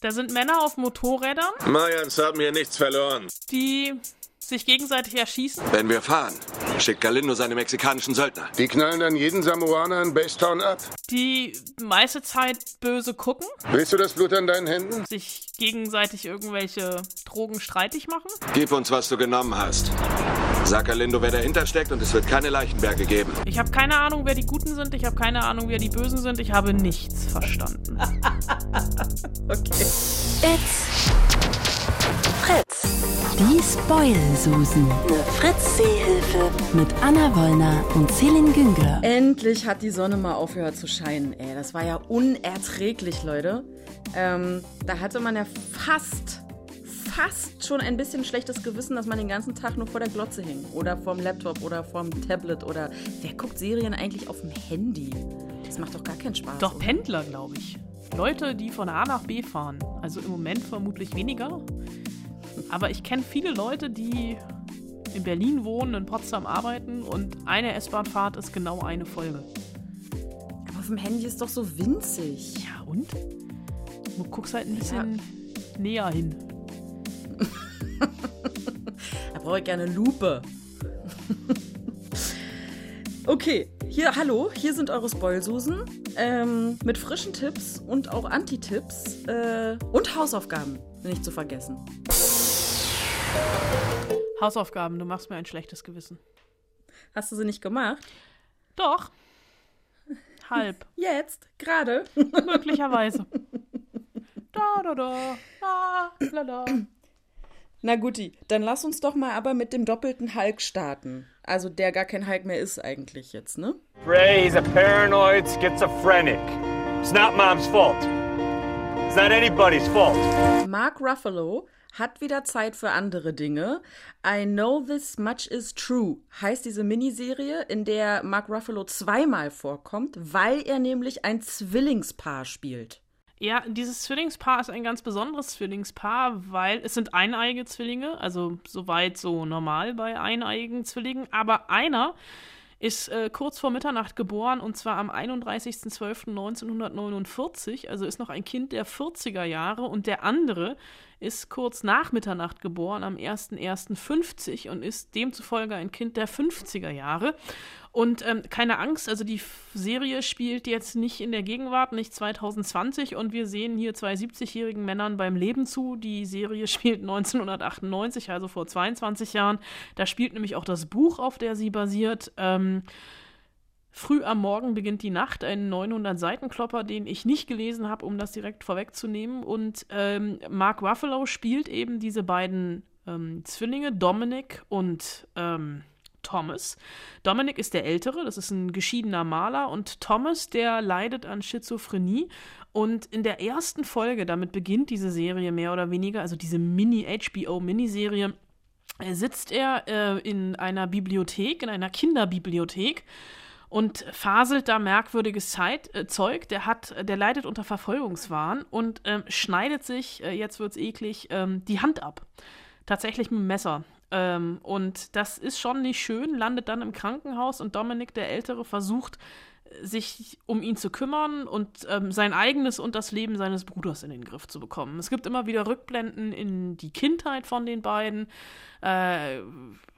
Da sind Männer auf Motorrädern. Mayans haben hier nichts verloren. Die sich gegenseitig erschießen. Wenn wir fahren, schickt Galindo seine mexikanischen Söldner. Die knallen dann jeden Samoaner in Basetown ab. Die meiste Zeit böse gucken. Willst du das Blut an deinen Händen? Sich gegenseitig irgendwelche Drogen streitig machen. Gib uns, was du genommen hast. Sag Galindo, wer dahinter steckt und es wird keine Leichenberge geben. Ich habe keine Ahnung, wer die Guten sind. Ich habe keine Ahnung, wer die Bösen sind. Ich habe nichts verstanden. okay. It's Fritz. Die Spoil-Susen. Eine Fritz-Seehilfe. Mit Anna Wollner und Celine Güngler. Endlich hat die Sonne mal aufgehört zu scheinen. Ey, das war ja unerträglich, Leute. Ähm, da hatte man ja fast, fast schon ein bisschen schlechtes Gewissen, dass man den ganzen Tag nur vor der Glotze hing. Oder vorm Laptop oder vorm Tablet oder. Wer guckt Serien eigentlich auf dem Handy? Das macht doch gar keinen Spaß. Doch oder? Pendler, glaube ich. Leute, die von A nach B fahren. Also im Moment vermutlich weniger. Aber ich kenne viele Leute, die in Berlin wohnen, in Potsdam arbeiten und eine S-Bahn-Fahrt ist genau eine Folge. Aber auf dem Handy ist doch so winzig. Ja, und? Du guckst halt ein bisschen ja. näher hin. da brauche ich gerne Lupe. okay, hier, hallo, hier sind eure Spoilsusen. Ähm, mit frischen Tipps und auch Anti-Tipps äh, und Hausaufgaben, nicht zu vergessen. Hausaufgaben, du machst mir ein schlechtes Gewissen. Hast du sie nicht gemacht? Doch. Halb. Jetzt? Gerade? Möglicherweise. Da, da, da. Ah, lala. Na guti, dann lass uns doch mal aber mit dem doppelten Hulk starten. Also der gar kein Hulk mehr ist eigentlich jetzt, ne? Ray, he's a paranoid schizophrenic. It's not mom's fault. It's not anybody's fault. Mark Ruffalo hat wieder Zeit für andere Dinge. I Know This Much Is True heißt diese Miniserie, in der Mark Ruffalo zweimal vorkommt, weil er nämlich ein Zwillingspaar spielt. Ja, dieses Zwillingspaar ist ein ganz besonderes Zwillingspaar, weil es sind eineige Zwillinge, also soweit so normal bei eineigen Zwillingen, aber einer ist äh, kurz vor Mitternacht geboren und zwar am 31.12.1949, also ist noch ein Kind der 40er Jahre und der andere ist kurz nach Mitternacht geboren, am 01.01.50 und ist demzufolge ein Kind der 50er Jahre. Und ähm, keine Angst, also die Serie spielt jetzt nicht in der Gegenwart, nicht 2020 und wir sehen hier zwei 70-jährigen Männern beim Leben zu. Die Serie spielt 1998, also vor 22 Jahren. Da spielt nämlich auch das Buch, auf der sie basiert. Ähm, Früh am Morgen beginnt die Nacht, ein 900-Seiten-Klopper, den ich nicht gelesen habe, um das direkt vorwegzunehmen. Und ähm, Mark Ruffalo spielt eben diese beiden ähm, Zwillinge, Dominic und ähm, Thomas. Dominic ist der Ältere, das ist ein geschiedener Maler, und Thomas, der leidet an Schizophrenie. Und in der ersten Folge, damit beginnt diese Serie mehr oder weniger, also diese Mini-HBO-Miniserie, äh, sitzt er äh, in einer Bibliothek, in einer Kinderbibliothek und faselt da merkwürdiges Zeit, äh, Zeug. Der hat, der leidet unter Verfolgungswahn und ähm, schneidet sich, äh, jetzt wird's eklig, ähm, die Hand ab. Tatsächlich mit dem Messer. Ähm, und das ist schon nicht schön, landet dann im Krankenhaus und Dominik, der Ältere, versucht, sich um ihn zu kümmern und ähm, sein eigenes und das Leben seines Bruders in den Griff zu bekommen. Es gibt immer wieder Rückblenden in die Kindheit von den beiden. Äh,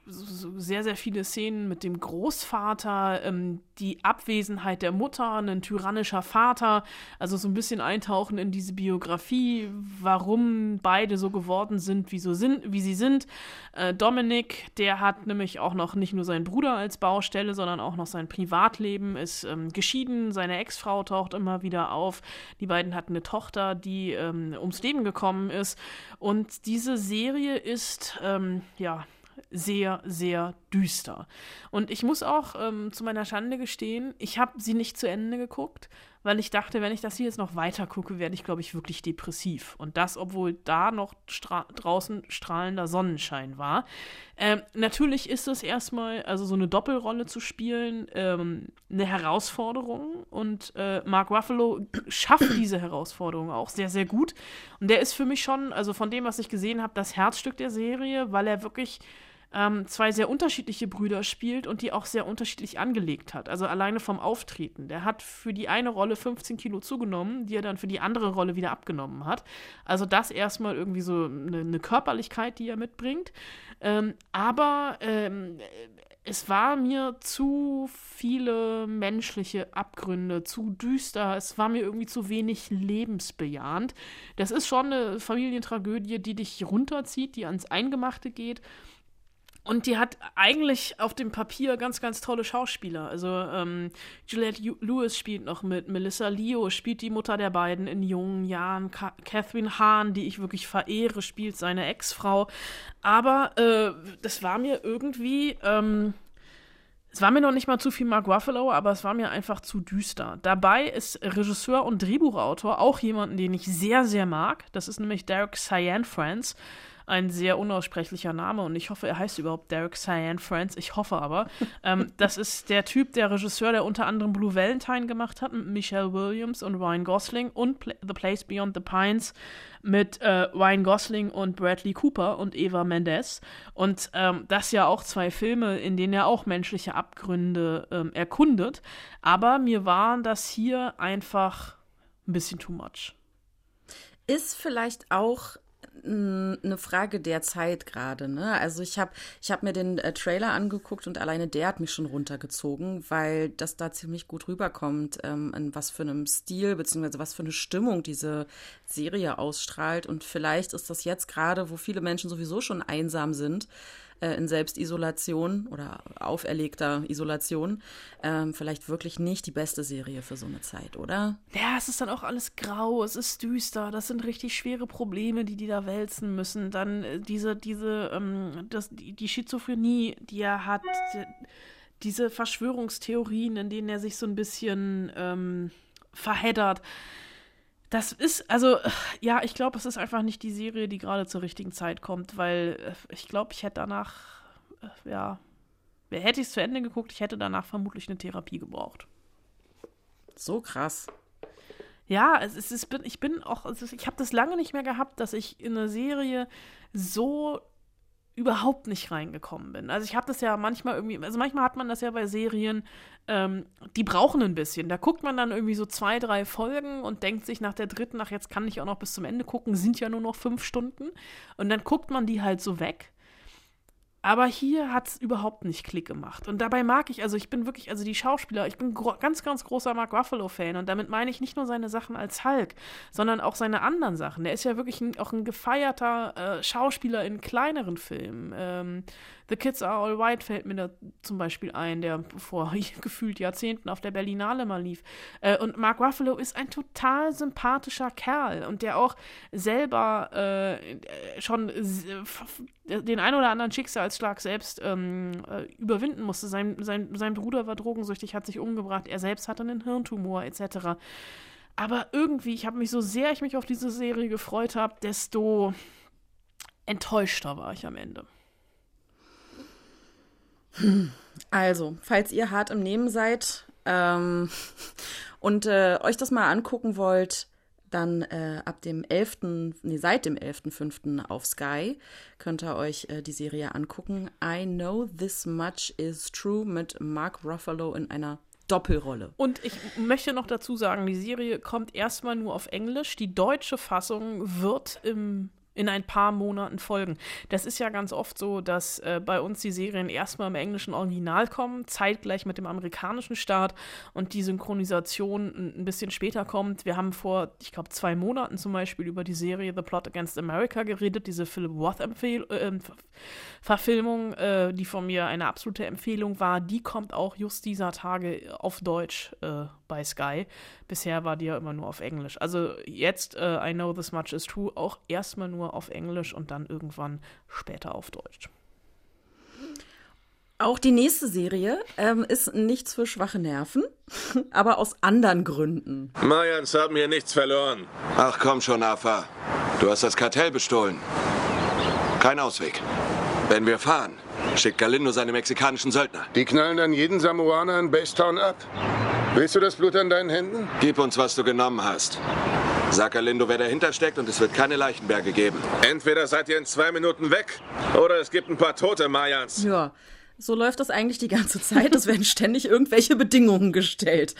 so sehr, sehr viele Szenen mit dem Großvater, ähm, die Abwesenheit der Mutter, ein tyrannischer Vater, also so ein bisschen eintauchen in diese Biografie, warum beide so geworden sind, wie, so sind, wie sie sind. Äh, Dominik, der hat nämlich auch noch nicht nur seinen Bruder als Baustelle, sondern auch noch sein Privatleben, ist ähm, geschieden, seine Ex-Frau taucht immer wieder auf. Die beiden hatten eine Tochter, die ähm, ums Leben gekommen ist. Und diese Serie ist, ähm, ja, sehr, sehr düster. Und ich muss auch ähm, zu meiner Schande gestehen, ich habe sie nicht zu Ende geguckt, weil ich dachte, wenn ich das hier jetzt noch weiter gucke, werde ich, glaube ich, wirklich depressiv. Und das, obwohl da noch stra draußen strahlender Sonnenschein war. Ähm, natürlich ist es erstmal, also so eine Doppelrolle zu spielen, ähm, eine Herausforderung. Und äh, Mark Ruffalo schafft diese Herausforderung auch sehr, sehr gut. Und der ist für mich schon, also von dem, was ich gesehen habe, das Herzstück der Serie, weil er wirklich ähm, zwei sehr unterschiedliche Brüder spielt und die auch sehr unterschiedlich angelegt hat. Also alleine vom Auftreten. Der hat für die eine Rolle 15 Kilo zugenommen, die er dann für die andere Rolle wieder abgenommen hat. Also das erstmal irgendwie so eine, eine Körperlichkeit, die er mitbringt. Ähm, aber ähm, es war mir zu viele menschliche Abgründe, zu düster, es war mir irgendwie zu wenig lebensbejahend. Das ist schon eine Familientragödie, die dich runterzieht, die ans Eingemachte geht. Und die hat eigentlich auf dem Papier ganz, ganz tolle Schauspieler. Also ähm, Juliette Lewis spielt noch mit, Melissa Leo spielt die Mutter der beiden in jungen Jahren, Ka Catherine Hahn, die ich wirklich verehre, spielt seine Ex-Frau. Aber äh, das war mir irgendwie, ähm, es war mir noch nicht mal zu viel Mark Ruffalo, aber es war mir einfach zu düster. Dabei ist Regisseur und Drehbuchautor auch jemanden, den ich sehr, sehr mag. Das ist nämlich Derek Cyan Friends ein sehr unaussprechlicher Name und ich hoffe, er heißt überhaupt Derek Cyan Friends. Ich hoffe aber. ähm, das ist der Typ, der Regisseur, der unter anderem Blue Valentine gemacht hat mit Michelle Williams und Ryan Gosling und Pla The Place Beyond the Pines mit äh, Ryan Gosling und Bradley Cooper und Eva Mendes. Und ähm, das ja auch zwei Filme, in denen er auch menschliche Abgründe ähm, erkundet. Aber mir war das hier einfach ein bisschen too much. Ist vielleicht auch eine Frage der Zeit gerade. Ne? Also ich habe ich hab mir den äh, Trailer angeguckt und alleine der hat mich schon runtergezogen, weil das da ziemlich gut rüberkommt, ähm, in was für einem Stil beziehungsweise was für eine Stimmung diese Serie ausstrahlt. Und vielleicht ist das jetzt gerade, wo viele Menschen sowieso schon einsam sind, äh, in Selbstisolation oder auferlegter Isolation ähm, vielleicht wirklich nicht die beste Serie für so eine Zeit, oder? Ja, es ist dann auch alles grau, es ist düster, das sind richtig schwere Probleme, die die da wälzen müssen. Dann äh, diese, diese, ähm, das, die, die Schizophrenie, die er hat, die, diese Verschwörungstheorien, in denen er sich so ein bisschen ähm, verheddert. Das ist, also, ja, ich glaube, es ist einfach nicht die Serie, die gerade zur richtigen Zeit kommt, weil äh, ich glaube, ich hätte danach, äh, ja, hätte ich es zu Ende geguckt, ich hätte danach vermutlich eine Therapie gebraucht. So krass. Ja, es ist, ich bin auch, ich habe das lange nicht mehr gehabt, dass ich in eine Serie so überhaupt nicht reingekommen bin. Also ich habe das ja manchmal irgendwie, also manchmal hat man das ja bei Serien, ähm, die brauchen ein bisschen. Da guckt man dann irgendwie so zwei, drei Folgen und denkt sich nach der dritten, ach jetzt kann ich auch noch bis zum Ende gucken, sind ja nur noch fünf Stunden. Und dann guckt man die halt so weg. Aber hier hat es überhaupt nicht Klick gemacht. Und dabei mag ich, also ich bin wirklich, also die Schauspieler, ich bin ganz, ganz großer Mark Ruffalo-Fan. Und damit meine ich nicht nur seine Sachen als Hulk, sondern auch seine anderen Sachen. Der ist ja wirklich ein, auch ein gefeierter äh, Schauspieler in kleineren Filmen. Ähm, The Kids Are All White fällt mir da zum Beispiel ein, der vor gefühlt Jahrzehnten auf der Berlinale mal lief. Äh, und Mark Ruffalo ist ein total sympathischer Kerl und der auch selber äh, schon den ein oder anderen Schicksalsschlag selbst ähm, äh, überwinden musste. Sein, sein, sein Bruder war drogensüchtig, hat sich umgebracht, er selbst hatte einen Hirntumor etc. Aber irgendwie, ich habe mich so sehr ich mich auf diese Serie gefreut habe, desto enttäuschter war ich am Ende. Also, falls ihr hart im Nehmen seid ähm, und äh, euch das mal angucken wollt, dann äh, ab dem 11., nee, seit dem 11.05. auf Sky könnt ihr euch äh, die Serie angucken. I Know This Much Is True mit Mark Ruffalo in einer Doppelrolle. Und ich möchte noch dazu sagen, die Serie kommt erstmal nur auf Englisch. Die deutsche Fassung wird im in ein paar Monaten folgen. Das ist ja ganz oft so, dass äh, bei uns die Serien erstmal im englischen Original kommen, zeitgleich mit dem amerikanischen Start und die Synchronisation ein, bisschen später kommt. Wir haben vor, ich glaube, zwei Monaten zum Beispiel über die Serie The Plot Against America geredet, diese Philip Roth-Verfilmung, äh, äh, die von mir eine absolute Empfehlung war. Die kommt auch just dieser Tage auf Deutsch äh, bei Sky. Bisher war die ja immer nur auf Englisch. Also jetzt uh, I Know This Much Is True auch erstmal nur auf Englisch und dann irgendwann später auf Deutsch. Auch die nächste Serie ähm, ist nichts für schwache Nerven, aber aus anderen Gründen. Mayans haben hier nichts verloren. Ach komm schon, Afa. Du hast das Kartell bestohlen. Kein Ausweg. Wenn wir fahren, schickt Galindo seine mexikanischen Söldner. Die knallen dann jeden Samoaner in Basetown ab. Willst du das Blut an deinen Händen? Gib uns, was du genommen hast. Sag Galindo, wer dahinter steckt und es wird keine Leichenberge geben. Entweder seid ihr in zwei Minuten weg oder es gibt ein paar tote Mayans. Ja, so läuft das eigentlich die ganze Zeit. Es werden ständig irgendwelche Bedingungen gestellt.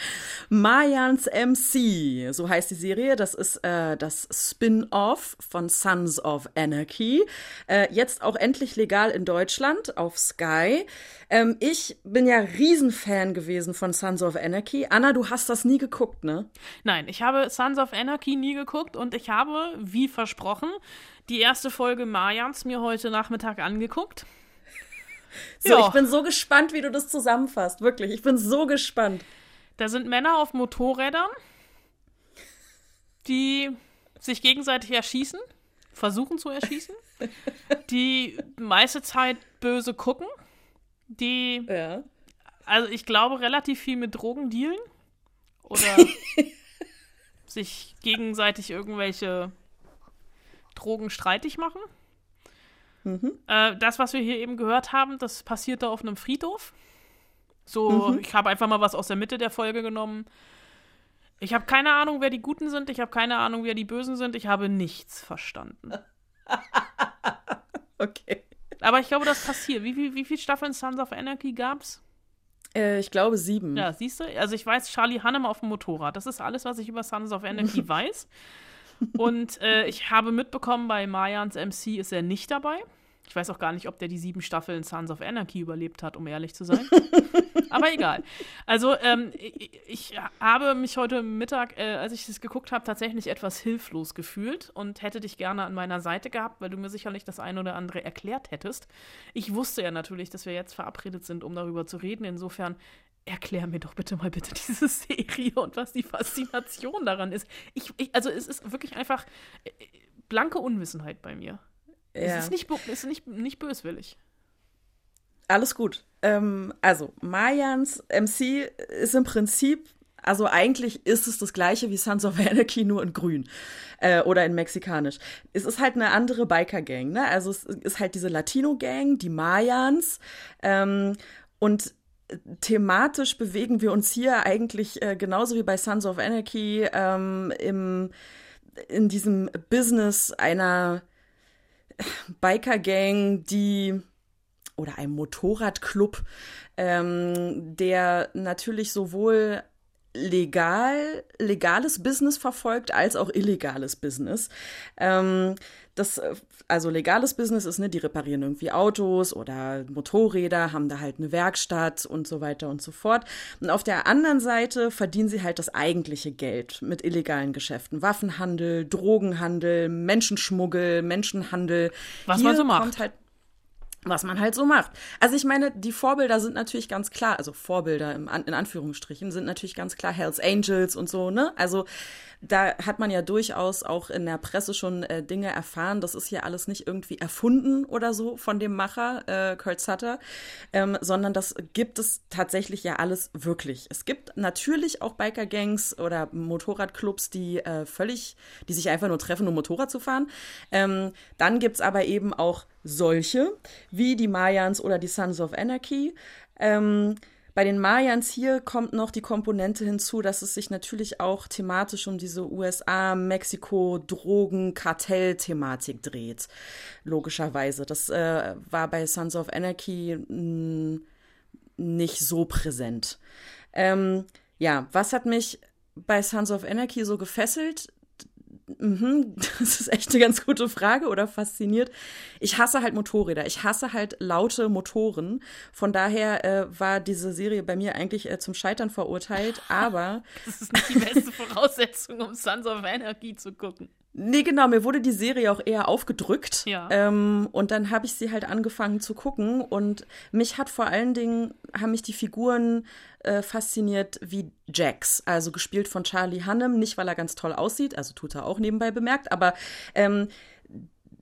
Mayans MC, so heißt die Serie. Das ist äh, das Spin-off von Sons of Anarchy. Äh, jetzt auch endlich legal in Deutschland auf Sky. Ähm, ich bin ja Riesenfan gewesen von Sons of Anarchy. Anna, du hast das nie geguckt, ne? Nein, ich habe Sons of Anarchy nie geguckt und ich habe, wie versprochen, die erste Folge Mayans mir heute Nachmittag angeguckt. So, Ja. ich bin so gespannt, wie du das zusammenfasst. Wirklich, ich bin so gespannt. Da sind Männer auf Motorrädern, die sich gegenseitig erschießen, versuchen zu erschießen, die meiste Zeit böse gucken, die, Ja. also ich glaube, relativ viel mit Drogen dealen oder sich gegenseitig irgendwelche Drogen streitig machen. Äh, das, was wir hier eben gehört haben, das passierte auf einem Friedhof. So, ich habe einfach mal was aus der Mitte der Folge genommen. Ich habe keine Ahnung, wer die Guten sind. Ich habe keine Ahnung, wer die Bösen sind. Ich habe nichts verstanden. Okay. Aber ich glaube, das passiert. Wie, wie, wie viele Staffeln Sons of Anarchy gab's? Äh, ich glaube sieben. Ja, siehst du? Also ich weiß Charlie Hannem auf dem Motorrad. Das ist alles, was ich über Sons of Anarchy weiß. Und äh, ich habe mitbekommen, bei Mayans MC ist er nicht dabei. Ich weiß auch gar nicht, ob der die sieben Staffeln Sons of Anarchy überlebt hat, um ehrlich zu sein. Aber egal. Also, ähm, ich, ich habe mich heute Mittag, äh, als ich das geguckt habe, tatsächlich etwas hilflos gefühlt und hätte dich gerne an meiner Seite gehabt, weil du mir sicherlich das eine oder andere erklärt hättest. Ich wusste ja natürlich, dass wir jetzt verabredet sind, um darüber zu reden. Insofern erklär mir doch bitte mal bitte diese Serie und was die Faszination daran ist. Ich, ich, also es ist wirklich einfach äh, blanke Unwissenheit bei mir. Es Ja. ist, nicht, es ist nicht, nicht böswillig. Alles gut. Ähm, also, Mayans MC ist im Prinzip, also eigentlich ist es das gleiche wie Sons of Anarchy, nur in grün äh, oder in mexikanisch. Es ist halt eine andere Biker-Gang, ne? Also es ist halt diese Latino-Gang, die Mayans. Ähm, und thematisch bewegen wir uns hier eigentlich äh, genauso wie bei Sons of Anarchy ähm, im, in diesem Business einer Biker-Gang, die oder einem Motorradclub, ähm, der natürlich sowohl legal, legales Business verfolgt als auch illegales Business. Ähm, das, äh, also legales Business ist, ne, die reparieren irgendwie Autos oder Motorräder, haben da halt eine Werkstatt und so weiter und so fort. Und auf der anderen Seite verdienen sie halt das eigentliche Geld mit illegalen Geschäften. Waffenhandel, Drogenhandel, Menschenschmuggel, Menschenhandel. Was man so macht. Kommt halt was man halt so macht. Also ich meine, die Vorbilder sind natürlich ganz klar, also Vorbilder im, in Anführungsstrichen sind natürlich ganz klar Hells Angels und so, ne? Also da hat man ja durchaus auch in der Presse schon äh, Dinge erfahren. Das ist hier alles nicht irgendwie erfunden oder so von dem Macher, äh, Kurt Sutter, ähm, sondern das gibt es tatsächlich ja alles wirklich. Es gibt natürlich auch Biker-Gangs oder Motorradclubs, die äh, völlig, die sich einfach nur treffen, um Motorrad zu fahren. Ähm, dann gibt's aber eben auch solche, wie die Mayans oder die Sons of Anarchy. Ähm, bei den Mayans hier kommt noch die Komponente hinzu, dass es sich natürlich auch thematisch um diese USA, Mexiko, Drogen, Kartell-Thematik dreht. Logischerweise. Das äh, war bei Sons of Anarchy mh, nicht so präsent. Ähm, ja, was hat mich bei Sons of Anarchy so gefesselt? Mhm, das ist echt eine ganz gute Frage oder fasziniert. Ich hasse halt Motorräder. Ich hasse halt laute Motoren. Von daher äh, war diese Serie bei mir eigentlich äh, zum Scheitern verurteilt. Aber Das ist nicht die beste Voraussetzung, um Sons of Anarchy zu gucken. Nee, genau, mir wurde die Serie auch eher aufgedrückt. Ja. Ähm, und dann habe ich sie halt angefangen zu gucken. Und mich hat vor allen Dingen, haben mich die Figuren äh, fasziniert wie Jax, also gespielt von Charlie Hunnam. Nicht, weil er ganz toll aussieht, also tut er auch nebenbei bemerkt, aber ähm,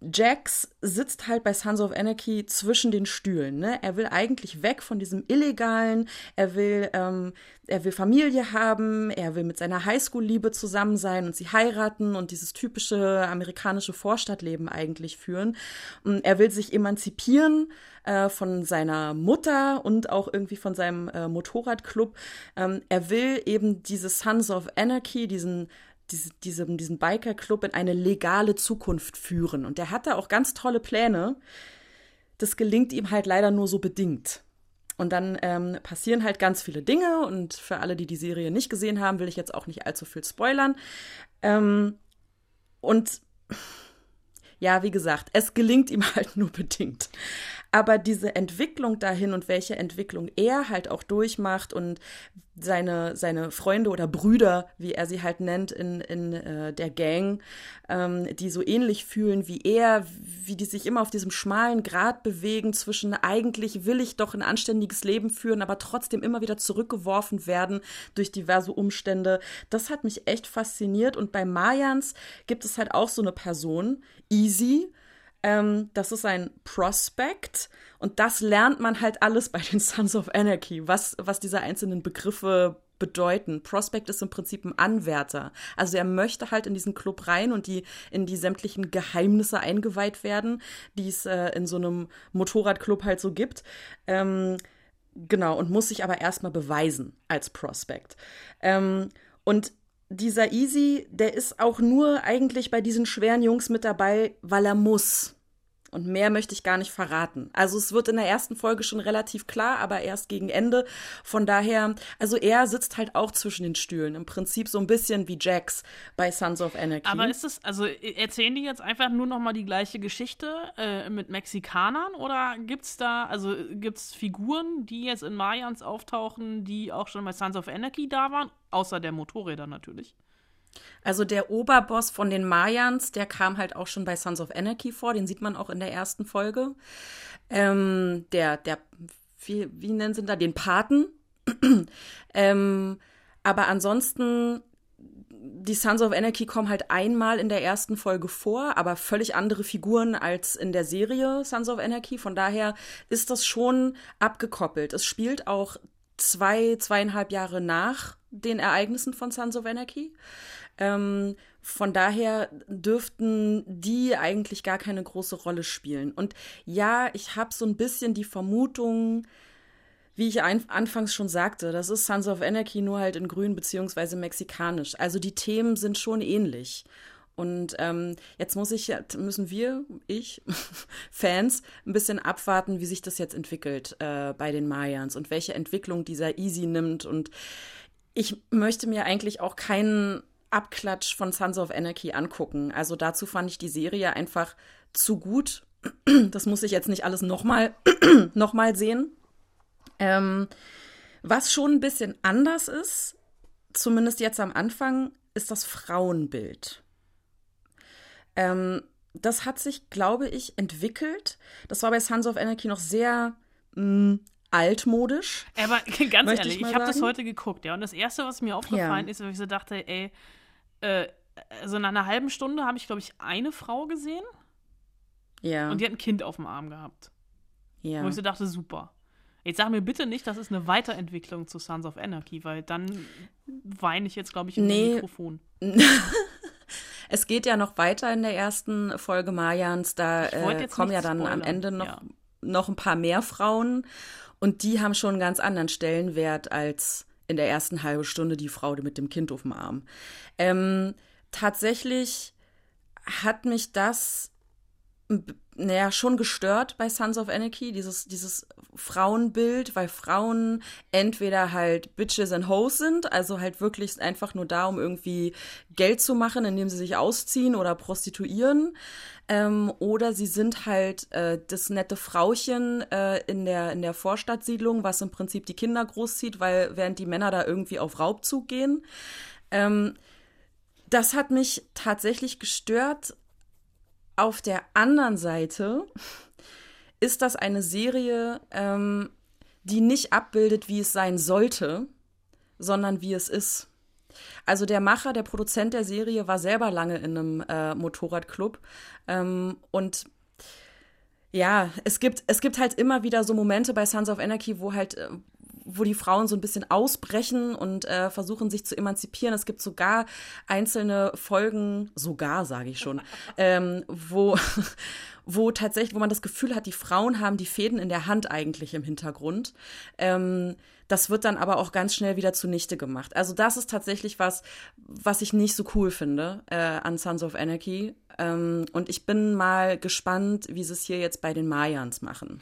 Jax sitzt halt bei Sons of Anarchy zwischen den Stühlen. Ne? Er will eigentlich weg von diesem Illegalen. Er will, ähm, er will Familie haben. Er will mit seiner Highschool-Liebe zusammen sein und sie heiraten und dieses typische amerikanische Vorstadtleben eigentlich führen. Und er will sich emanzipieren äh, von seiner Mutter und auch irgendwie von seinem äh, Motorradclub. Ähm, er will eben diese Sons of Anarchy, diesen diese, diese, diesen Biker-Club in eine legale Zukunft führen. Und der hat da auch ganz tolle Pläne. Das gelingt ihm halt leider nur so bedingt. Und dann ähm, passieren halt ganz viele Dinge. Und für alle, die die Serie nicht gesehen haben, will ich jetzt auch nicht allzu viel spoilern. Ähm, und ja, wie gesagt, es gelingt ihm halt nur bedingt. Aber diese Entwicklung dahin und welche Entwicklung er halt auch durchmacht und seine, seine Freunde oder Brüder, wie er sie halt nennt, in, in äh, der Gang, ähm, die so ähnlich fühlen wie er, wie die sich immer auf diesem schmalen Grat bewegen zwischen eigentlich will ich doch ein anständiges Leben führen, aber trotzdem immer wieder zurückgeworfen werden durch diverse Umstände. Das hat mich echt fasziniert. Und bei Mayans gibt es halt auch so eine Person, Easy, ähm, das ist ein Prospect und das lernt man halt alles bei den Sons of Anarchy, was, was diese einzelnen Begriffe bedeuten. Prospect ist im Prinzip ein Anwärter. Also er möchte halt in diesen Club rein und die in die sämtlichen Geheimnisse eingeweiht werden, die es äh, in so einem Motorradclub halt so gibt. Ähm, genau, und muss sich aber erstmal beweisen als Prospect. Ähm, und dieser Easy, der ist auch nur eigentlich bei diesen schweren Jungs mit dabei, weil er muss. Und mehr möchte ich gar nicht verraten. Also es wird in der ersten Folge schon relativ klar, aber erst gegen Ende. Von daher, also er sitzt halt auch zwischen den Stühlen. Im Prinzip so ein bisschen wie Jax bei Sons of Anarchy. Aber ist es, also erzählen die jetzt einfach nur noch mal die gleiche Geschichte äh, mit Mexikanern oder gibt's da, also gibt's Figuren, die jetzt in Mayans auftauchen, die auch schon bei Sons of Anarchy da waren? Außer der Motorräder natürlich. Also der Oberboss von den Mayans, der kam halt auch schon bei Sons of Anarchy vor, den sieht man auch in der ersten Folge. Ähm, der, der, wie, wie nennen sie da, den Paten. ähm, aber ansonsten, die Sons of Anarchy kommen halt einmal in der ersten Folge vor, aber völlig andere Figuren als in der Serie Sons of Anarchy. Von daher ist das schon abgekoppelt. Es spielt auch zwei, zweieinhalb Jahre nach den Ereignissen von Sons of Anarchy. Ähm, von daher dürften die eigentlich gar keine große Rolle spielen. Und ja, ich habe so ein bisschen die Vermutung, wie ich anfangs schon sagte, das ist Sons of Anarchy nur halt in grün beziehungsweise mexikanisch. Also die Themen sind schon ähnlich. Und ähm, jetzt muss ich, müssen wir, ich, Fans, ein bisschen abwarten, wie sich das jetzt entwickelt äh, bei den Mayans und welche Entwicklung dieser Easy nimmt. Und ich möchte mir eigentlich auch keinen Abklatsch von Sons of Anarchy angucken. Also dazu fand ich die Serie einfach zu gut. Das muss ich jetzt nicht alles nochmal noch mal sehen. Ähm, was schon ein bisschen anders ist, zumindest jetzt am Anfang, ist das Frauenbild. Ähm, das hat sich, glaube ich, entwickelt. Das war bei Sons of Anarchy noch sehr mh, mm, altmodisch. Aber ganz ehrlich, ich, ich habe das heute geguckt, ja. Und das Erste, was mir aufgefallen ja. ist, weil ich so dachte, ey, äh, also nach einer halben Stunde habe ich, glaube ich, eine Frau gesehen. Ja. Und die hat ein Kind auf dem Arm gehabt. Ja. Wo ich so dachte, super. Jetzt sag mir bitte nicht, das ist eine Weiterentwicklung zu Sons of Anarchy, weil dann weine ich jetzt, glaube ich, im nee. Mikrofon. es geht ja noch weiter in der ersten Folge Mayans. Da äh, kommen ja dann spoilern. am Ende noch, ja. noch ein paar mehr Frauen. Und die haben schon einen ganz anderen Stellenwert als in der ersten halben Stunde die Frau mit dem Kind auf dem Arm. Ähm, tatsächlich hat mich das naja, schon gestört bei Sons of Anarchy, dieses, dieses Frauenbild, weil Frauen entweder halt Bitches and Hoes sind, also halt wirklich einfach nur da, um irgendwie Geld zu machen, indem sie sich ausziehen oder prostituieren, ähm, oder sie sind halt äh, das nette Frauchen äh, in, der, in der Vorstadtsiedlung, was im Prinzip die Kinder großzieht, weil während die Männer da irgendwie auf Raubzug gehen. Ähm, das hat mich tatsächlich gestört, auf der anderen Seite ist das eine Serie, ähm, die nicht abbildet, wie es sein sollte, sondern wie es ist. Also der Macher, der Produzent der Serie war selber lange in einem äh, Motorradclub ähm, und ja, es gibt, es gibt halt immer wieder so Momente bei Sons of Anarchy, wo halt, äh, wo die Frauen so ein bisschen ausbrechen und äh, versuchen sich zu emanzipieren. Es gibt sogar einzelne Folgen, sogar sage ich schon, ähm, wo, wo tatsächlich, wo man das Gefühl hat, die Frauen haben die Fäden in der Hand eigentlich im Hintergrund. Ähm, das wird dann aber auch ganz schnell wieder zunichte gemacht. Also das ist tatsächlich was, was ich nicht so cool finde äh, an Sons of Anarchy. Ähm, und ich bin mal gespannt, wie sie es hier jetzt bei den Mayans machen.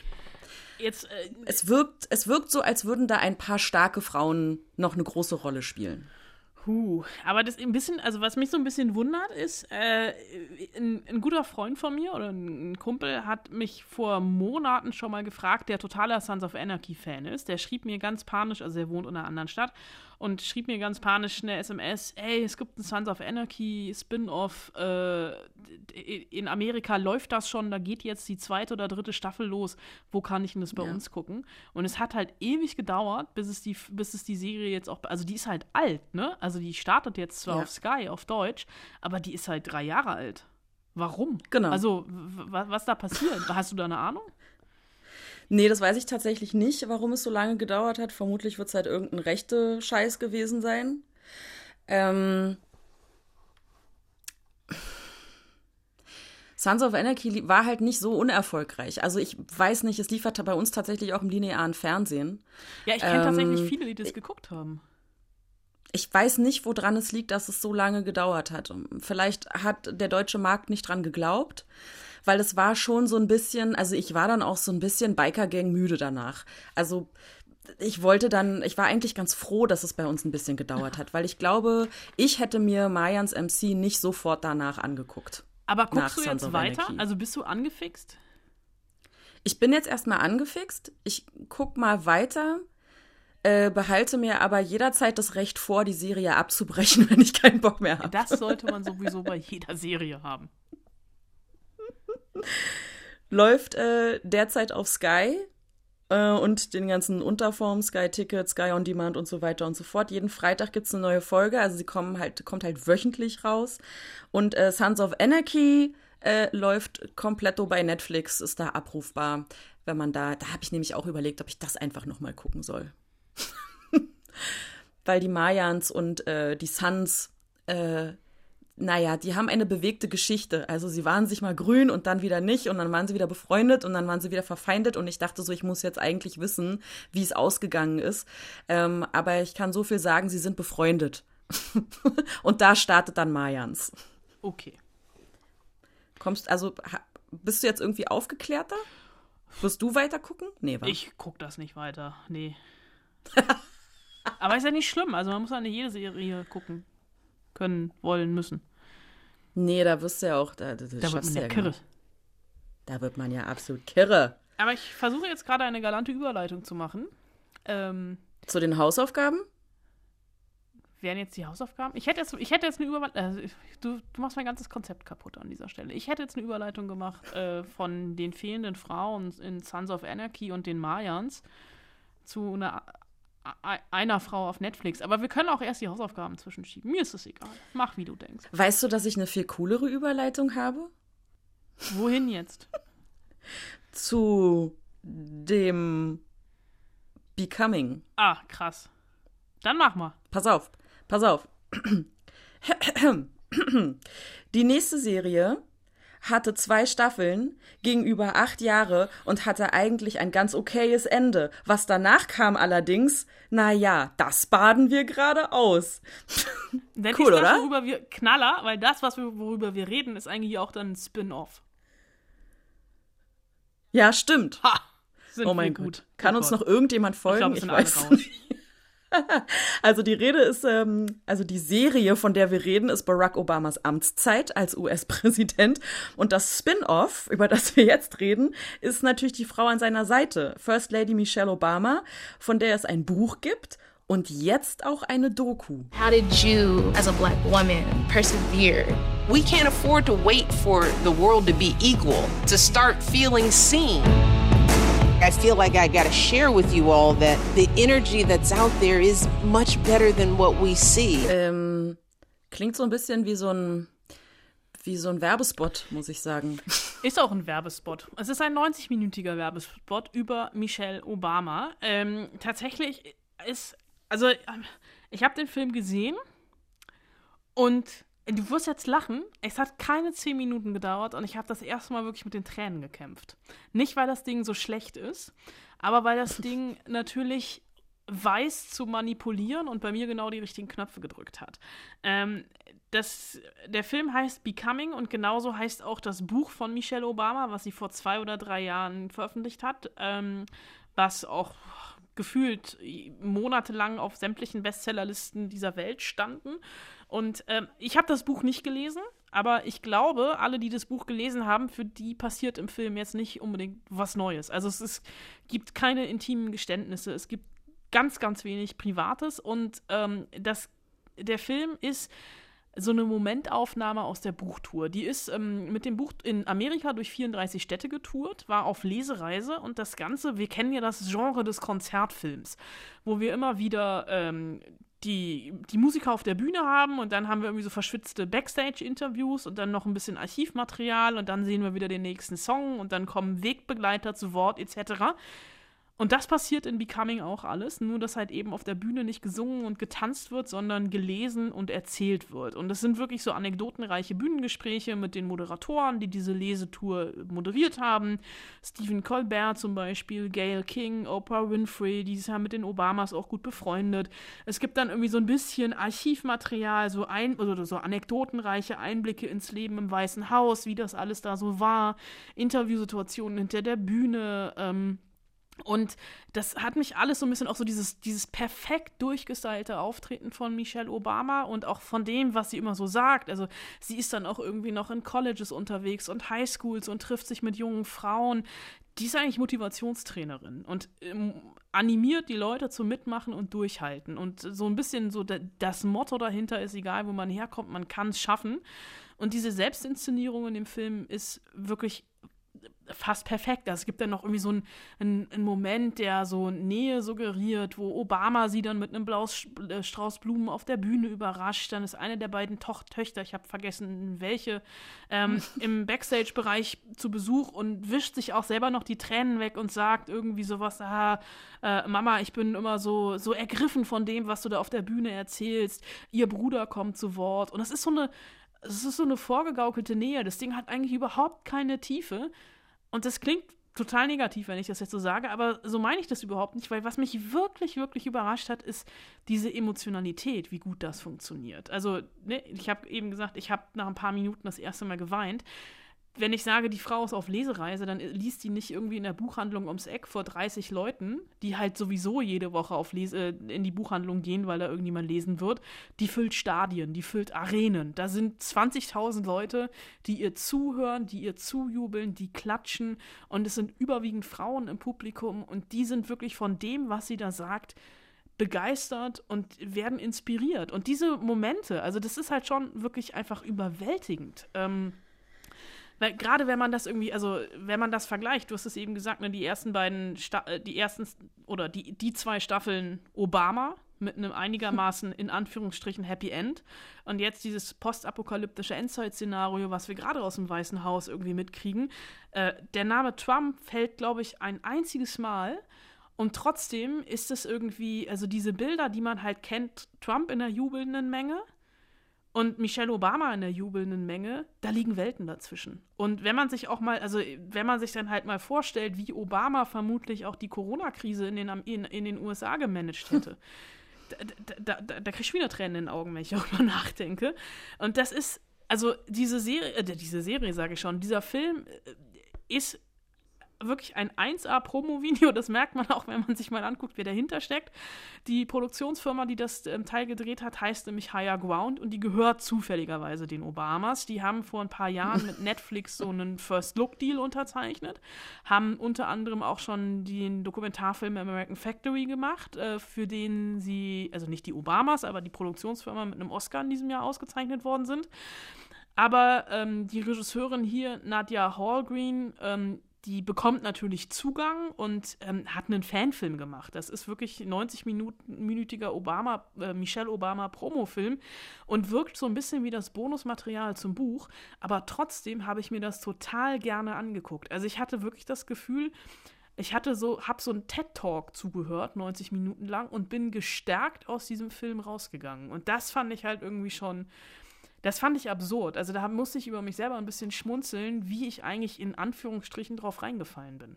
Jetzt, äh, Es wirkt, es wirkt so, als würden da ein paar starke Frauen noch eine große Rolle spielen. Huh. Aber das ein bisschen, also was mich so ein bisschen wundert, ist, äh, ein, ein guter Freund von mir oder ein Kumpel hat mich vor Monaten schon mal gefragt, der totaler Sons of Anarchy-Fan ist. Der schrieb mir ganz panisch, also er wohnt in einer anderen Stadt, und schrieb mir ganz panisch eine SMS, ey, es gibt ein Sons of Anarchy Spin-off, äh, in Amerika läuft das schon, da geht jetzt die zweite oder dritte Staffel los, wo kann ich denn das bei Ja. uns gucken? Und es hat halt ewig gedauert, bis es die, bis es die Serie jetzt auch, also die ist halt alt, ne? Also die startet jetzt zwar Ja. auf Sky, auf Deutsch, aber die ist halt drei Jahre alt. Warum? Genau. Also, was da passiert? Hast du da eine Ahnung? Nee, das weiß ich tatsächlich nicht, warum es so lange gedauert hat. Vermutlich wird es halt irgendein rechte Scheiß gewesen sein. Ähm. Sons of Anarchy war halt nicht so unerfolgreich. Also ich weiß nicht, es liefert bei uns tatsächlich auch im linearen Fernsehen. Ja, ich kenne Ähm, tatsächlich viele, die das geguckt haben. Ich weiß nicht, woran es liegt, dass es so lange gedauert hat. Vielleicht hat der deutsche Markt nicht dran geglaubt, weil es war schon so ein bisschen, also ich war dann auch so ein bisschen Biker-Gang müde danach. Also ich wollte dann, ich war eigentlich ganz froh, dass es bei uns ein bisschen gedauert hat, weil ich glaube, ich hätte mir Mayans MC nicht sofort danach angeguckt. Aber guckst du Sons jetzt of weiter? Also bist du angefixt? Ich bin jetzt erstmal angefixt. Ich guck mal weiter, äh, behalte mir aber jederzeit das Recht vor, die Serie abzubrechen, wenn ich keinen Bock mehr habe. Das sollte man sowieso bei jeder Serie haben. läuft äh, derzeit auf Sky äh, und den ganzen Unterformen, Sky Ticket, Sky On Demand und so weiter und so fort. Jeden Freitag gibt's eine neue Folge, also sie kommen halt, kommt halt wöchentlich raus. Und äh, Sons of Anarchy äh, läuft komplett bei Netflix, ist da abrufbar. Wenn man da, da habe ich nämlich auch überlegt, ob ich das einfach nochmal gucken soll. Weil die Mayans und äh, die Suns äh, naja, die haben eine bewegte Geschichte. Also sie waren sich mal grün und dann wieder nicht und dann waren sie wieder befreundet und dann waren sie wieder verfeindet und ich dachte so, ich muss jetzt eigentlich wissen, wie es ausgegangen ist. Ähm, aber ich kann so viel sagen, sie sind befreundet. und da startet dann Mayans. Okay. Kommst, also bist du jetzt irgendwie aufgeklärter? Wirst du weiter gucken? Nee, wa? Ich guck das nicht weiter. Nee. Aber ist ja nicht schlimm. Also man muss ja nicht jede Serie gucken. Können, wollen, müssen. Nee, da wirst du ja auch, da, da, Da wird man ja gar kirre. nicht. Da wird man ja absolut kirre. Aber ich versuche jetzt gerade eine galante Überleitung zu machen. Ähm, Zu den Hausaufgaben? wären jetzt die Hausaufgaben? Ich hätte jetzt, ich hätte jetzt eine Überleitung. Also, du, du machst mein ganzes Konzept kaputt an dieser Stelle. Ich hätte jetzt eine Überleitung gemacht äh, von den fehlenden Frauen in Sons of Anarchy und den Mayans zu einer, einer Frau auf Netflix. Aber wir können auch erst die Hausaufgaben zwischenschieben. Mir ist es egal. Mach, wie du denkst. Weißt du, dass ich eine viel coolere Überleitung habe? Wohin jetzt? zu dem Becoming. Ah, krass. Dann mach mal. Pass auf, pass auf. Die nächste Serie hatte zwei Staffeln gegenüber acht Jahre und hatte eigentlich ein ganz okayes Ende. Was danach kam allerdings, na ja, das baden wir gerade aus. Denn Cool, das, oder? worüber wir Knaller, weil das, was wir, worüber wir reden, ist eigentlich auch dann ein Spin-off. Ja, stimmt. Ha! Oh mein Gott. gut. Kann Oh uns Gott. noch irgendjemand Ich folgen? es sind alle weiß nicht. Also die Rede ist, ähm, also die Serie, von der wir reden, ist Barack Obamas Amtszeit als US-Präsident. Und das Spin-off, über das wir jetzt reden, ist natürlich die Frau an seiner Seite, First Lady Michelle Obama, von der es ein Buch gibt und jetzt auch eine Doku. How did you, as a black woman, persevere? We can't afford to wait for the world to be equal to start feeling seen. I feel like I got to share with you all that the energy that's out there is much better than what we see. Ähm, klingt so ein bisschen wie so ein, wie so ein Werbespot, muss ich sagen. Ist auch ein Werbespot. Es ist ein 90-minütiger Werbespot über Michelle Obama. Ähm, tatsächlich ist, also ähm, ich habe den Film gesehen und du wirst jetzt lachen, es hat keine 10 Minuten gedauert und ich habe das erste Mal wirklich mit den Tränen gekämpft. Nicht, weil das Ding so schlecht ist, aber weil das Ding natürlich weiß zu manipulieren und bei mir genau die richtigen Knöpfe gedrückt hat. Ähm, das, der Film heißt Becoming und genauso heißt auch das Buch von Michelle Obama, was sie vor zwei oder drei Jahren veröffentlicht hat, ähm, was auch gefühlt monatelang auf sämtlichen Bestsellerlisten dieser Welt standen. Und ähm, ich habe das Buch nicht gelesen, aber ich glaube, alle, die das Buch gelesen haben, für die passiert im Film jetzt nicht unbedingt was Neues. Also es ist, gibt keine intimen Geständnisse, es gibt ganz, ganz wenig Privates und ähm, das, der Film ist so eine Momentaufnahme aus der Buchtour. Die ist ähm, mit dem Buch in Amerika durch 34 Städte getourt, war auf Lesereise und das Ganze, wir kennen ja das Genre des Konzertfilms, wo wir immer wieder ähm, die, die Musiker auf der Bühne haben und dann haben wir irgendwie so verschwitzte Backstage-Interviews und dann noch ein bisschen Archivmaterial und dann sehen wir wieder den nächsten Song und dann kommen Wegbegleiter zu Wort etc. Und das passiert in Becoming auch alles, nur dass halt eben auf der Bühne nicht gesungen und getanzt wird, sondern gelesen und erzählt wird. Und es sind wirklich so anekdotenreiche Bühnengespräche mit den Moderatoren, die diese Lesetour moderiert haben. Stephen Colbert zum Beispiel, Gail King, Oprah Winfrey, die sind mit den Obamas auch gut befreundet. Es gibt dann irgendwie so ein bisschen Archivmaterial, so ein oder so anekdotenreiche Einblicke ins Leben im Weißen Haus, wie das alles da so war, Interviewsituationen hinter der Bühne. Ähm, und das hat mich alles so ein bisschen auch so dieses, dieses perfekt durchgestylte Auftreten von Michelle Obama und auch von dem, was sie immer so sagt. Also sie ist dann auch irgendwie noch in Colleges unterwegs und Highschools und trifft sich mit jungen Frauen. Die ist eigentlich Motivationstrainerin und ähm, animiert die Leute zum Mitmachen und Durchhalten. Und so ein bisschen so das Motto dahinter ist, egal wo man herkommt, man kann es schaffen. Und diese Selbstinszenierung in dem Film ist wirklich fast perfekt. Also es gibt dann noch irgendwie so einen, einen, einen, Moment, der so Nähe suggeriert, wo Obama sie dann mit einem äh, Strauß Blumen auf der Bühne überrascht. Dann ist eine der beiden Toch Töchter, ich habe vergessen welche, ähm, im Backstage-Bereich zu Besuch und wischt sich auch selber noch die Tränen weg und sagt irgendwie sowas, ah, äh, Mama, ich bin immer so, so ergriffen von dem, was du da auf der Bühne erzählst. Ihr Bruder kommt zu Wort. Und das ist so eine, es ist so eine vorgegaukelte Nähe. Das Ding hat eigentlich überhaupt keine Tiefe. Und das klingt total negativ, wenn ich das jetzt so sage, aber so meine ich das überhaupt nicht, weil was mich wirklich, wirklich überrascht hat, ist diese Emotionalität, wie gut das funktioniert. Also, ne, ich habe eben gesagt, ich habe nach ein paar Minuten das erste Mal geweint wenn ich sage, die Frau ist auf Lesereise, dann liest die nicht irgendwie in der Buchhandlung ums Eck vor 30 Leuten, die halt sowieso jede Woche auf Lese äh, in die Buchhandlung gehen, weil da irgendjemand lesen wird. Die füllt Stadien, die füllt Arenen. Da sind 20.000 Leute, die ihr zuhören, die ihr zujubeln, die klatschen. Und es sind überwiegend Frauen im Publikum und die sind wirklich von dem, was sie da sagt, begeistert und werden inspiriert. Und diese Momente, also das ist halt schon wirklich einfach überwältigend. Ähm, weil gerade wenn man das irgendwie, also wenn man das vergleicht, du hast es eben gesagt, ne, die ersten beiden, Sta äh, die ersten oder die, die zwei Staffeln Obama mit einem einigermaßen in Anführungsstrichen Happy End und jetzt dieses postapokalyptische Endzeit-Szenario, was wir gerade aus dem Weißen Haus irgendwie mitkriegen. Äh, der Name Trump fällt, glaube ich, ein einziges Mal. Und trotzdem ist es irgendwie, also diese Bilder, die man halt kennt, Trump in der jubelnden Menge, und Michelle Obama in der jubelnden Menge, da liegen Welten dazwischen. Und wenn man sich auch mal, also wenn man sich dann halt mal vorstellt, wie Obama vermutlich auch die Corona-Krise in den, in, in den USA gemanagt hätte, da, da, da, da kriege ich wieder Tränen in den Augen, wenn ich darüber nachdenke. Und das ist, also diese Serie, äh, diese Serie sage ich schon, dieser Film äh, ist wirklich ein 1A-Promo-Video. Das merkt man auch, wenn man sich mal anguckt, wer dahinter steckt. Die Produktionsfirma, die das ähm, Teil gedreht hat, heißt nämlich Higher Ground und die gehört zufälligerweise den Obamas. Die haben vor ein paar Jahren mit Netflix so einen First-Look-Deal unterzeichnet, haben unter anderem auch schon den Dokumentarfilm American Factory gemacht, äh, für den sie, also nicht die Obamas, aber die Produktionsfirma mit einem Oscar in diesem Jahr ausgezeichnet worden sind. Aber ähm, die Regisseurin hier, Nadia Hallgreen, ähm, die bekommt natürlich Zugang und ähm, hat einen Fanfilm gemacht. Das ist wirklich 90-minütiger Obama, äh, Michelle Obama Promofilm und wirkt so ein bisschen wie das Bonusmaterial zum Buch. Aber trotzdem habe ich mir das total gerne angeguckt. Also ich hatte wirklich das Gefühl, ich hatte so, habe so einen TED Talk zugehört, 90 Minuten lang und bin gestärkt aus diesem Film rausgegangen. Und das fand ich halt irgendwie schon das fand ich absurd. Also da musste ich über mich selber ein bisschen schmunzeln, wie ich eigentlich in Anführungsstrichen drauf reingefallen bin.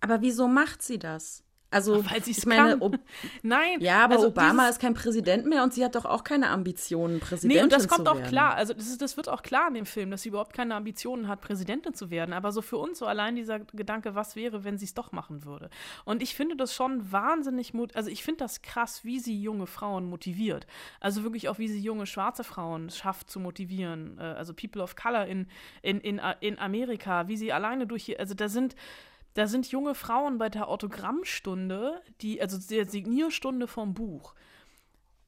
Aber wieso macht sie das? Also, Weil sie es ich meine, kann. Ob Nein. ja, aber also Obama ist kein Präsident mehr und sie hat doch auch keine Ambitionen, Präsidentin Nee, und das kommt zu auch werden. klar. Also das, ist, das wird auch klar in dem Film, dass sie überhaupt keine Ambitionen hat, Präsidentin zu werden. Aber so für uns so allein dieser Gedanke, was wäre, wenn sie es doch machen würde. Und ich finde das schon wahnsinnig, mut also ich finde das krass, wie sie junge Frauen motiviert. Also wirklich auch, wie sie junge schwarze Frauen schafft zu motivieren. Äh, Also People of Color in, in, in, in Amerika, wie sie alleine durch, hier- also da sind da sind junge Frauen bei der Autogrammstunde, die, also der Signierstunde vom Buch,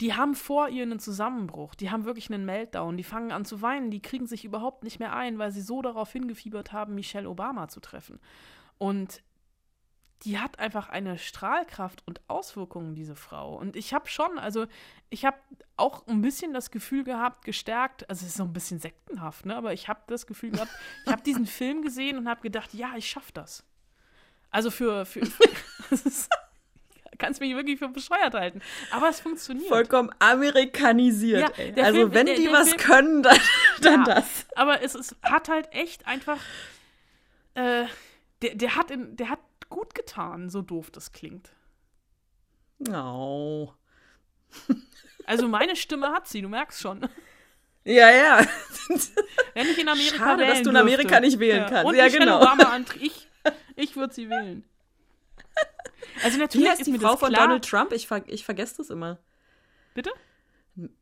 die haben vor ihr einen Zusammenbruch, die haben wirklich einen Meltdown, die fangen an zu weinen, die kriegen sich überhaupt nicht mehr ein, weil sie so darauf hingefiebert haben, Michelle Obama zu treffen. Und die hat einfach eine Strahlkraft und Auswirkungen, diese Frau. Und ich habe schon, also ich habe auch ein bisschen das Gefühl gehabt, gestärkt, also es ist so ein bisschen sektenhaft, ne? aber ich habe das Gefühl gehabt, ich habe diesen Film gesehen und habe gedacht, ja, ich schaffe das. Also für, für, kannst mich wirklich für bescheuert halten. Aber es funktioniert. Vollkommen amerikanisiert, Ja, Also, Film- wenn der- die der was Film- können, dann, dann Ja, das. Aber es ist, hat halt echt einfach. Äh, der, der, hat in, der hat gut getan, so doof das klingt. Oh. Also meine Stimme hat sie, du merkst schon. Ja, ja. Wenn ich in Amerika Schade, dass du in Amerika dürfte. nicht wählen kannst. Und Ja, Michelle genau. Obama ich, ich würde sie wählen. Also natürlich Wie heißt ist die mir Frau das von klar. Donald Trump? Ich, ver ich vergesse das immer. Bitte?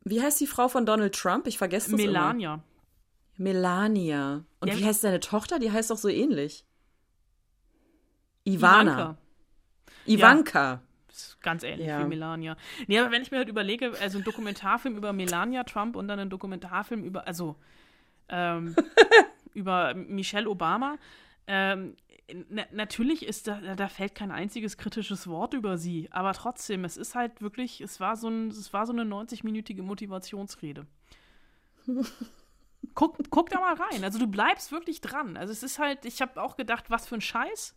Wie heißt die Frau von Donald Trump? Ich vergesse das immer. Melania. Melania. Und Ja, wie heißt seine Tochter? Die heißt doch so ähnlich. Ivana. Ivanka. Ivanka. Ist ganz ähnlich Ja. wie Melania. Nee, aber wenn ich mir halt überlege, also ein Dokumentarfilm über Melania Trump und dann ein Dokumentarfilm über, also ähm, über Michelle Obama, ähm, na, natürlich ist da, da fällt kein einziges kritisches Wort über sie, aber trotzdem, es ist halt wirklich, es war so, ein, es war so eine 90-minütige Motivationsrede. Guck, guck da mal rein. Also du bleibst wirklich dran. Also es ist halt, ich habe auch gedacht, was für ein Scheiß.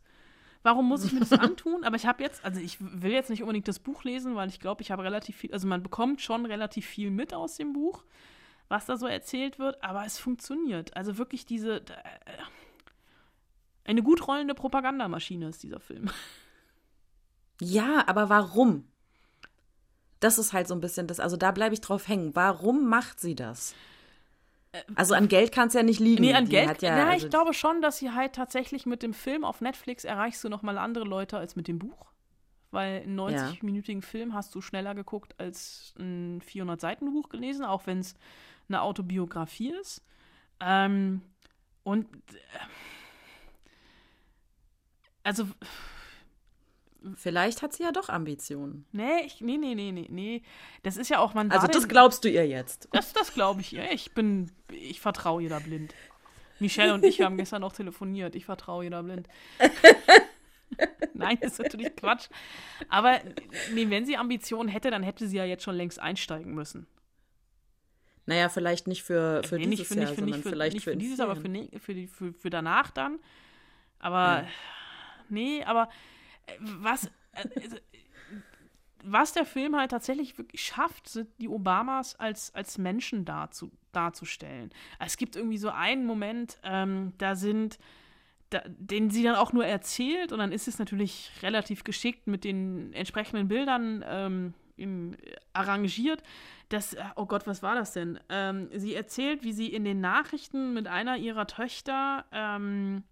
Warum muss ich mir das antun? Aber ich habe jetzt, also ich will jetzt nicht unbedingt das Buch lesen, weil ich glaube, ich habe relativ viel, also man bekommt schon relativ viel mit aus dem Buch, was da so erzählt wird, aber es funktioniert. Also wirklich diese, äh, eine gut rollende Propagandamaschine ist dieser Film. Ja, aber warum? Das ist halt so ein bisschen das, also da bleibe ich drauf hängen. Warum macht sie das? Also an Geld kann es ja nicht liegen. Äh, Nee, an Die Geld. Hat ja, na, also, ich glaube schon, dass sie halt tatsächlich mit dem Film auf Netflix erreichst du noch mal andere Leute als mit dem Buch. Weil einen 90-minütigen Film hast du schneller geguckt als ein 400-Seiten-Buch gelesen, auch wenn es eine Autobiografie ist. Ähm, und äh, also, Vielleicht hat sie ja doch Ambitionen. nee, ich, nee, nee, nee, nee, nee. Das ist ja auch, man Also das glaubst du ihr jetzt. Das, das glaube ich ihr. Ich bin, ich vertraue ihr da blind. Michelle und ich haben gestern noch telefoniert. Ich vertraue ihr da blind. Nein, das ist natürlich Quatsch. Aber nee, wenn sie Ambitionen hätte, dann hätte sie ja jetzt schon längst einsteigen müssen. Naja, vielleicht nicht für, für nee, dieses nicht für, Jahr, nicht für, sondern nicht für, vielleicht nicht für, dieses, aber für, für, für, für danach dann. Aber nee, aber äh, was, äh, also, was der Film halt tatsächlich wirklich schafft, sind die Obamas als, als Menschen darzu, darzustellen. Es gibt irgendwie so einen Moment, ähm, da sind, den sie dann auch nur erzählt und dann ist es natürlich relativ geschickt mit den entsprechenden Bildern ähm, in, arrangiert. Das, äh, oh Gott, was war das denn? Ähm, sie erzählt, wie sie in den Nachrichten mit einer ihrer Töchter ähm,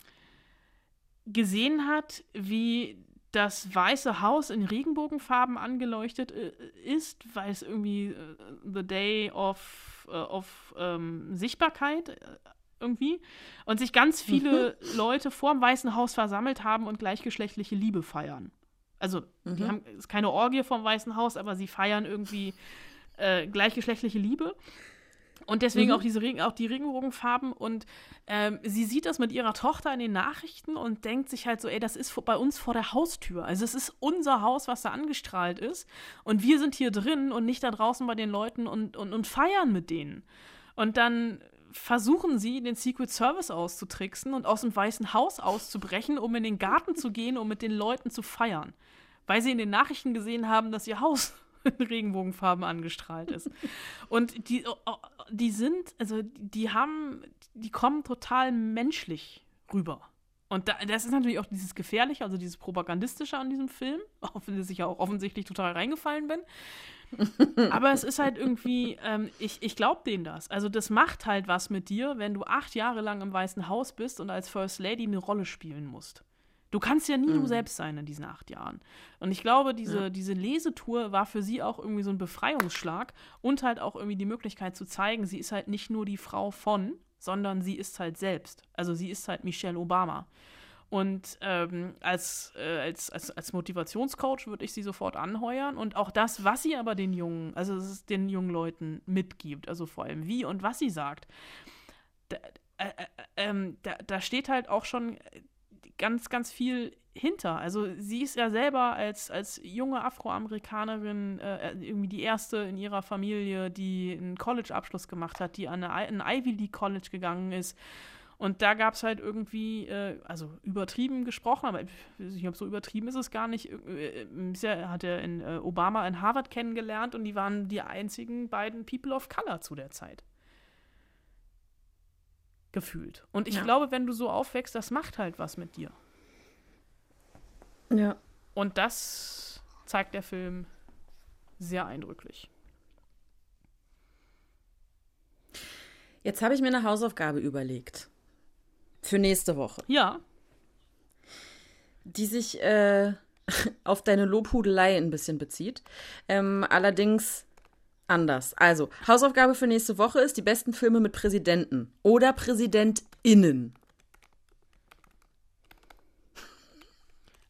gesehen hat, wie das Weiße Haus in Regenbogenfarben angeleuchtet äh, ist, weil es irgendwie äh, The Day of, äh, of ähm, Sichtbarkeit irgendwie und sich ganz viele Leute vor dem Weißen Haus versammelt haben und gleichgeschlechtliche Liebe feiern. Also, die haben es ist keine Orgie vom Weißen Haus, aber sie feiern irgendwie äh, gleichgeschlechtliche Liebe. Und deswegen auch, diese Regen, auch die Regenbogenfarben. Und ähm, sie sieht das mit ihrer Tochter in den Nachrichten und denkt sich halt so, ey, das ist bei uns vor der Haustür. Also es ist unser Haus, was da angestrahlt ist. Und wir sind hier drin und nicht da draußen bei den Leuten und, und, und feiern mit denen. Und dann versuchen sie, den Secret Service auszutricksen und aus dem Weißen Haus auszubrechen, um in den Garten zu gehen, um mit den Leuten zu feiern. Weil sie in den Nachrichten gesehen haben, dass ihr Haus in Regenbogenfarben angestrahlt ist. Und die, die sind, also die haben, die kommen total menschlich rüber. Und da, das ist natürlich auch dieses Gefährliche, also dieses Propagandistische an diesem Film, auf das ich ja auch offensichtlich total reingefallen bin. Aber es ist halt irgendwie, ähm, ich, ich glaube denen das. Also das macht halt was mit dir, wenn du acht Jahre lang im Weißen Haus bist und als First Lady eine Rolle spielen musst. Du kannst ja nie mhm. du selbst sein in diesen acht Jahren. Und ich glaube, diese, ja. diese Lesetour war für sie auch irgendwie so ein Befreiungsschlag und halt auch irgendwie die Möglichkeit zu zeigen, sie ist halt nicht nur die Frau von, sondern sie ist halt selbst. Also sie ist halt Michelle Obama. Und ähm, als, äh, als, als, als Motivationscoach würde ich sie sofort anheuern. Und auch das, was sie aber den jungen, also den jungen Leuten mitgibt, also vor allem wie und was sie sagt, da, äh, äh, ähm, da, da steht halt auch schon ganz, ganz viel hinter. Also sie ist ja selber als, als junge Afroamerikanerin äh, irgendwie die erste in ihrer Familie, die einen College-Abschluss gemacht hat, die an ein Ivy League College gegangen ist und da gab es halt irgendwie, äh, also übertrieben gesprochen, aber ich glaube, so übertrieben ist es gar nicht. Äh, äh hat er in äh, Obama in Harvard kennengelernt und die waren die einzigen beiden People of Color zu der Zeit. Gefühlt. Und ich ja. glaube, wenn du so aufwächst, das macht halt was mit dir. Ja. Und das zeigt der Film sehr eindrücklich. Jetzt habe ich mir eine Hausaufgabe überlegt. Für nächste Woche. Ja. Die sich äh, auf deine Lobhudelei ein bisschen bezieht. Ähm, allerdings anders. Also, Hausaufgabe für nächste Woche ist die besten Filme mit Präsidenten oder PräsidentInnen.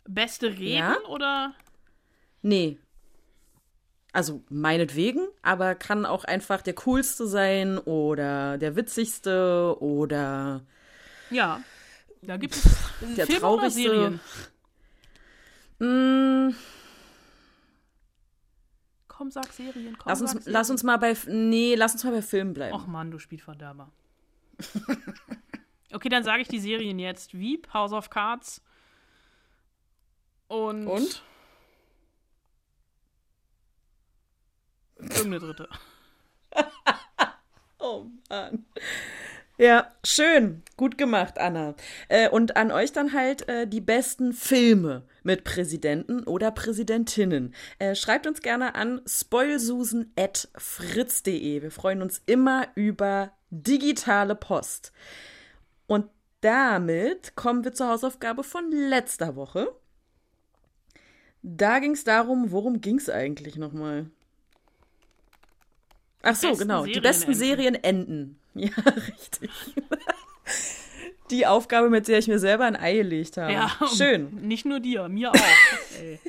Beste Reden ja? oder? Nee. Also meinetwegen, aber kann auch einfach der coolste sein oder der witzigste oder ja. Da gibt es der Filme traurigste. Serien. Mm. Komm, sag Serien. Komm, lass, uns, Serien. lass uns mal bei. Nee, lass uns mal bei Filmen bleiben. Och Mann, du Spielverderber. okay, dann sage ich die Serien jetzt. Wieb, House of Cards und. Und? Irgendeine dritte. oh Mann. Ja, schön. Gut gemacht, Anna. Äh, und an euch dann halt äh, die besten Filme mit Präsidenten oder Präsidentinnen. Äh, schreibt uns gerne an spoilsusen.fritz.de. Wir freuen uns immer über digitale Post. Und damit kommen wir zur Hausaufgabe von letzter Woche. Da ging es darum, worum ging es eigentlich nochmal? Ach so, genau. die besten Serien enden. Ja, richtig. Die Aufgabe, mit der ich mir selber ein Ei gelegt habe. Ja, Schön. Nicht nur dir, mir auch.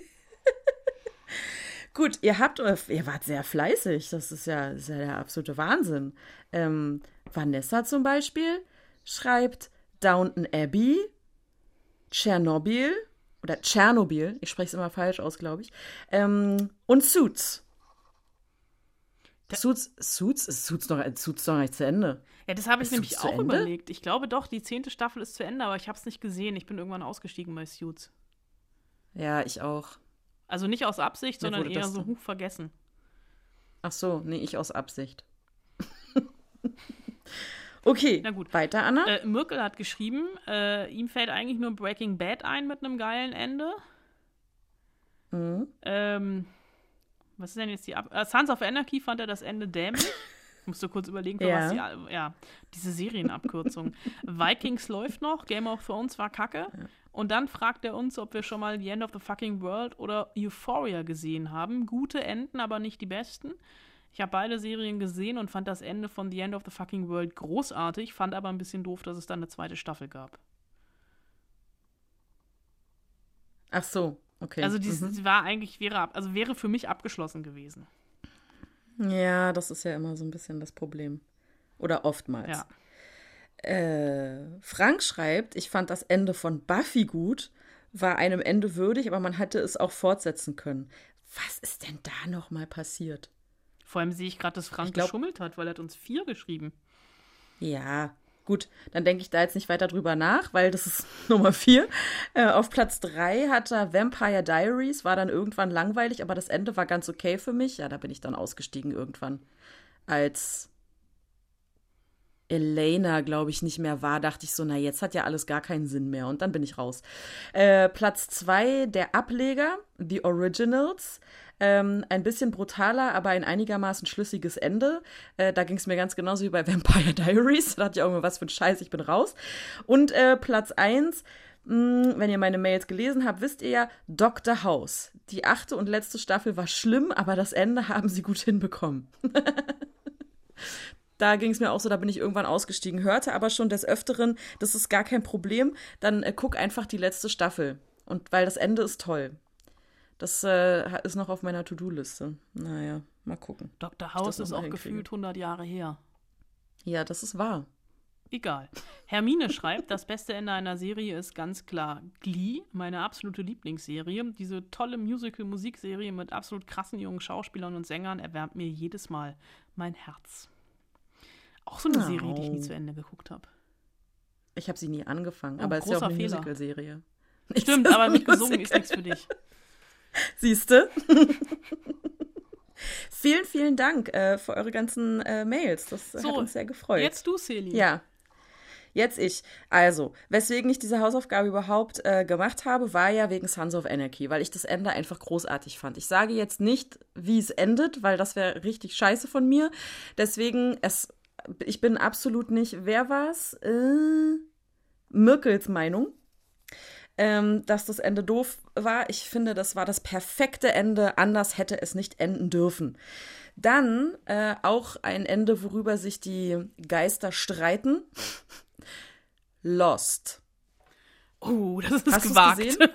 Gut, ihr habt, ihr wart sehr fleißig. Das ist ja, das ist ja der absolute Wahnsinn. Ähm, Vanessa zum Beispiel schreibt Downton Abbey, Tschernobyl oder Tschernobyl, ich spreche es immer falsch aus, glaube ich, ähm, und Suits. Suits, Suits, ist Suits noch, Suits noch nicht zu Ende. Ja, das habe ich ist nämlich Suits auch überlegt. Ich glaube doch, die zehnte Staffel ist zu Ende, aber ich habe es nicht gesehen. Ich bin irgendwann ausgestiegen bei Suits. Ja, ich auch. Also nicht aus Absicht, Mir sondern eher so hoch vergessen. Ach so, nee, ich aus Absicht. okay, Na gut. weiter, Anna. Äh, Mirkel hat geschrieben, äh, ihm fällt eigentlich nur Breaking Bad ein mit einem geilen Ende. Mhm. Ähm, was ist denn jetzt die Ab äh, Sons of Anarchy fand er das Ende dämlich. Musst du kurz überlegen, für ja. was die, ja, diese Serienabkürzung. Vikings läuft noch, Game of Thrones war kacke. Ja. Und dann fragt er uns, ob wir schon mal The End of the Fucking World oder Euphoria gesehen haben. Gute Enden, aber nicht die besten. Ich habe beide Serien gesehen und fand das Ende von The End of the Fucking World großartig, fand aber ein bisschen doof, dass es dann eine zweite Staffel gab. Ach so, Okay. Also die mhm. war eigentlich, wäre, also wäre für mich abgeschlossen gewesen. Ja, das ist ja immer so ein bisschen das Problem. Oder oftmals. Ja. Äh, Frank schreibt, ich fand das Ende von Buffy gut, war einem Ende würdig, aber man hätte es auch fortsetzen können. Was ist denn da nochmal passiert? Vor allem sehe ich gerade, dass Frank glaub, geschummelt hat, weil er hat uns vier geschrieben. Ja, Gut, dann denke ich da jetzt nicht weiter drüber nach, weil das ist Nummer vier. Äh, auf Platz drei hat er Vampire Diaries, war dann irgendwann langweilig, aber das Ende war ganz okay für mich. Ja, da bin ich dann ausgestiegen irgendwann. Als Elena, glaube ich, nicht mehr war, dachte ich so, na, jetzt hat ja alles gar keinen Sinn mehr. Und dann bin ich raus. Äh, Platz zwei, der Ableger, The Originals. Ähm, ein bisschen brutaler, aber ein einigermaßen schlüssiges Ende. Äh, da ging es mir ganz genauso wie bei Vampire Diaries. Da dachte ich auch immer, was für ein Scheiß, ich bin raus. Und äh, Platz eins hm, wenn ihr meine Mails gelesen habt, wisst ihr ja, Dr. House. Die achte und letzte Staffel war schlimm, aber das Ende haben sie gut hinbekommen. da ging es mir auch so, da bin ich irgendwann ausgestiegen, hörte aber schon des Öfteren, das ist gar kein Problem, dann äh, guck einfach die letzte Staffel. Und weil das Ende ist toll. Das äh, ist noch auf meiner To-Do-Liste. Naja, mal gucken. Dr. House ist auch gefühlt 100 Jahre her. Ja, das ist wahr. Egal. Hermine schreibt, das beste Ende einer Serie ist ganz klar Glee, meine absolute Lieblingsserie. Diese tolle Musical-Musikserie mit absolut krassen jungen Schauspielern und Sängern erwärmt mir jedes Mal mein Herz. Auch so eine oh. Serie, die ich nie zu Ende geguckt habe. Ich habe sie nie angefangen, oh, aber es ist ja auch eine Musical-Serie. Stimmt, aber mit gesungen ist nichts für dich. Siehste? vielen, vielen Dank äh, für eure ganzen äh, Mails. Das so, hat uns sehr gefreut. Jetzt du, Celine. Ja. Jetzt ich. Also, weswegen ich diese Hausaufgabe überhaupt äh, gemacht habe, war ja wegen Sons of Anarchy, weil ich das Ende einfach großartig fand. Ich sage jetzt nicht, wie es endet, weil das wäre richtig scheiße von mir. Deswegen, es, ich bin absolut nicht, wer war's? Äh, Mirkels Meinung. Ähm, dass das Ende doof war. Ich finde, das war das perfekte Ende. Anders hätte es nicht enden dürfen. Dann äh, auch ein Ende, worüber sich die Geister streiten. Lost. Oh, das ist Hast gewagt. Gesehen?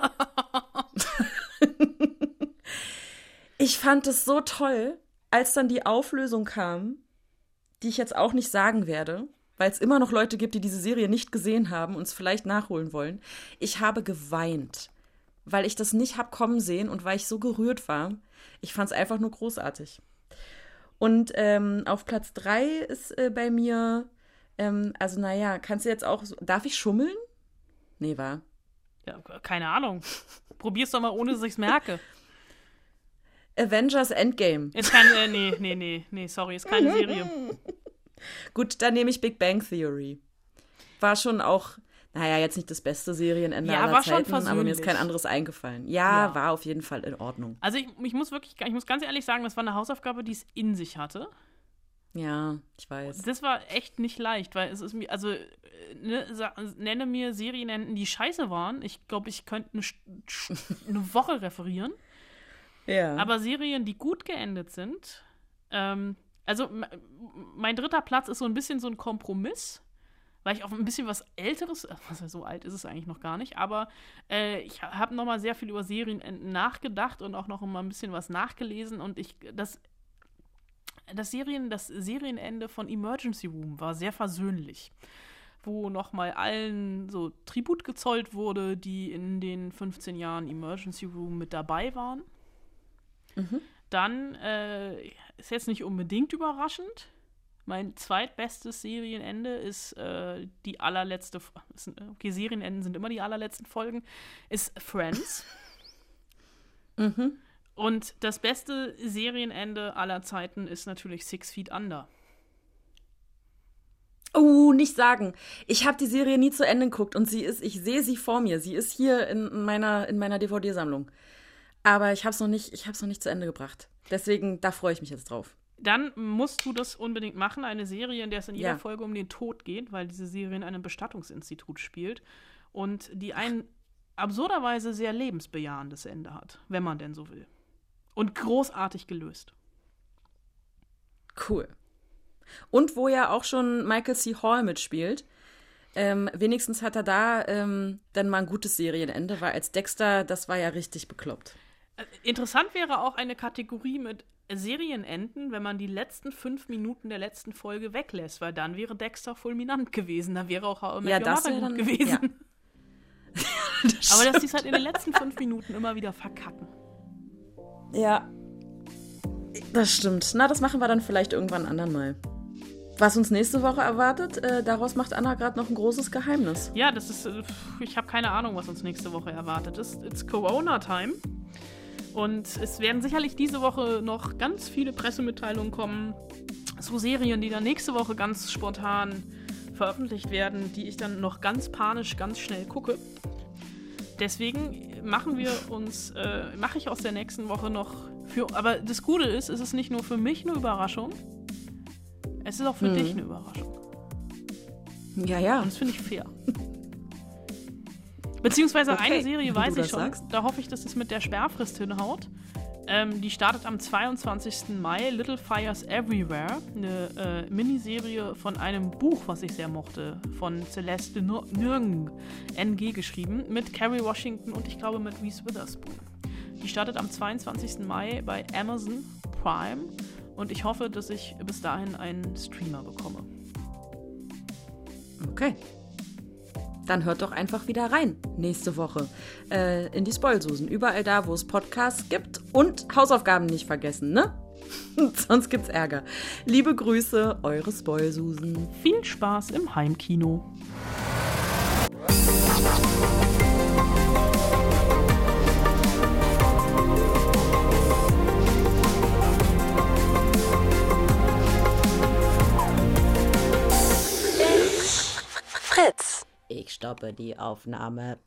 ich fand es so toll, als dann die Auflösung kam, die ich jetzt auch nicht sagen werde, weil es immer noch Leute gibt, die diese Serie nicht gesehen haben und es vielleicht nachholen wollen. Ich habe geweint, weil ich das nicht hab kommen sehen und weil ich so gerührt war. Ich fand es einfach nur großartig. Und ähm, auf Platz drei ist äh, bei mir ähm, also, naja, kannst du jetzt auch. So, darf ich schummeln? Nee, war. Ja, keine Ahnung. Probier's doch mal, ohne dass ich's merke. Avengers Endgame. Ist keine. Äh, nee, nee, nee, nee, sorry, ist keine Serie. Gut, dann nehme ich Big Bang Theory. War schon auch, naja, jetzt nicht das beste Serienende ja, aller war Zeiten, schon aber mir ist kein anderes eingefallen. Ja, ja, war auf jeden Fall in Ordnung. Also ich, ich muss wirklich, ich muss ganz ehrlich sagen, das war eine Hausaufgabe, die es in sich hatte. Ja, ich weiß. Das war echt nicht leicht, weil es ist mir, also ne, nenne mir Serienenden, die scheiße waren. Ich glaube, ich könnte eine, eine, Woche referieren. Ja. Aber Serien, die gut geendet sind, ähm, also mein dritter Platz ist so ein bisschen so ein Kompromiss, weil ich auch ein bisschen was Älteres, was so alt ist es eigentlich noch gar nicht, aber äh, ich habe noch mal sehr viel über Serienenden nachgedacht und auch noch mal ein bisschen was nachgelesen und ich das das, Serien, das Serienende von Emergency Room war sehr versöhnlich, wo nochmal allen so Tribut gezollt wurde, die in den 15 Jahren Emergency Room mit dabei waren. Mhm. Dann äh, ist jetzt nicht unbedingt überraschend. Mein zweitbestes Serienende ist äh, die allerletzte. Okay, Serienenden sind immer die allerletzten Folgen. Ist Friends. mhm. Und das beste Serienende aller Zeiten ist natürlich Six Feet Under. Oh, nicht sagen. Ich habe die Serie nie zu Ende geguckt und sie ist, ich sehe sie vor mir. Sie ist hier in meiner, in meiner DVD-Sammlung. Aber ich habe es noch nicht, ich habe es noch nicht zu Ende gebracht. Deswegen, da freue ich mich jetzt drauf. Dann musst du das unbedingt machen. Eine Serie, in der es in jeder ja. Folge um den Tod geht, weil diese Serie in einem Bestattungsinstitut spielt und die ein absurderweise sehr lebensbejahendes Ende hat, wenn man denn so will. Und großartig gelöst. Cool. Und wo ja auch schon Michael C. Hall mitspielt. Ähm, wenigstens hat er da ähm, dann mal ein gutes Serienende, weil als Dexter, das war ja richtig bekloppt. Interessant wäre auch eine Kategorie mit Serienenden, wenn man die letzten fünf Minuten der letzten Folge weglässt, weil dann wäre Dexter fulminant gewesen. Da wäre auch How ja, das gut dann, gewesen. Ja. das Aber dass die es halt in den letzten fünf Minuten immer wieder verkacken. Ja. Das stimmt. Na, das machen wir dann vielleicht irgendwann anderen mal. Was uns nächste Woche erwartet, äh, daraus macht Anna gerade noch ein großes Geheimnis. Ja, das ist. Äh, ich habe keine Ahnung, was uns nächste Woche erwartet. Es ist Corona-Time. Und es werden sicherlich diese Woche noch ganz viele Pressemitteilungen kommen zu Serien, die dann nächste Woche ganz spontan veröffentlicht werden, die ich dann noch ganz panisch, ganz schnell gucke. Deswegen machen wir uns, äh, mache ich aus der nächsten Woche noch für. Aber das Gute ist, es ist nicht nur für mich eine Überraschung, es ist auch für Hm. dich eine Überraschung. Ja, ja. Und das finde ich fair. Beziehungsweise Okay, eine Serie weiß ich schon. sagst. Da hoffe ich, dass es mit der Sperrfrist hinhaut. Ähm, die startet am 22. Mai, Little Fires Everywhere. Eine äh, Miniserie von einem Buch, was ich sehr mochte, von Celeste Nür- Nürng, NG geschrieben, mit Kerry Washington und ich glaube mit Reese Witherspoon. Die startet am 22. Mai bei Amazon Prime und ich hoffe, dass ich bis dahin einen Streamer bekomme. Okay. Dann hört doch einfach wieder rein nächste Woche äh, in die Spoilsusen. Überall da, wo es Podcasts gibt. Und Hausaufgaben nicht vergessen, ne? Sonst gibt's Ärger. Liebe Grüße, eure Spoilsusen. Viel Spaß im Heimkino. Fritz. Ich stoppe die Aufnahme.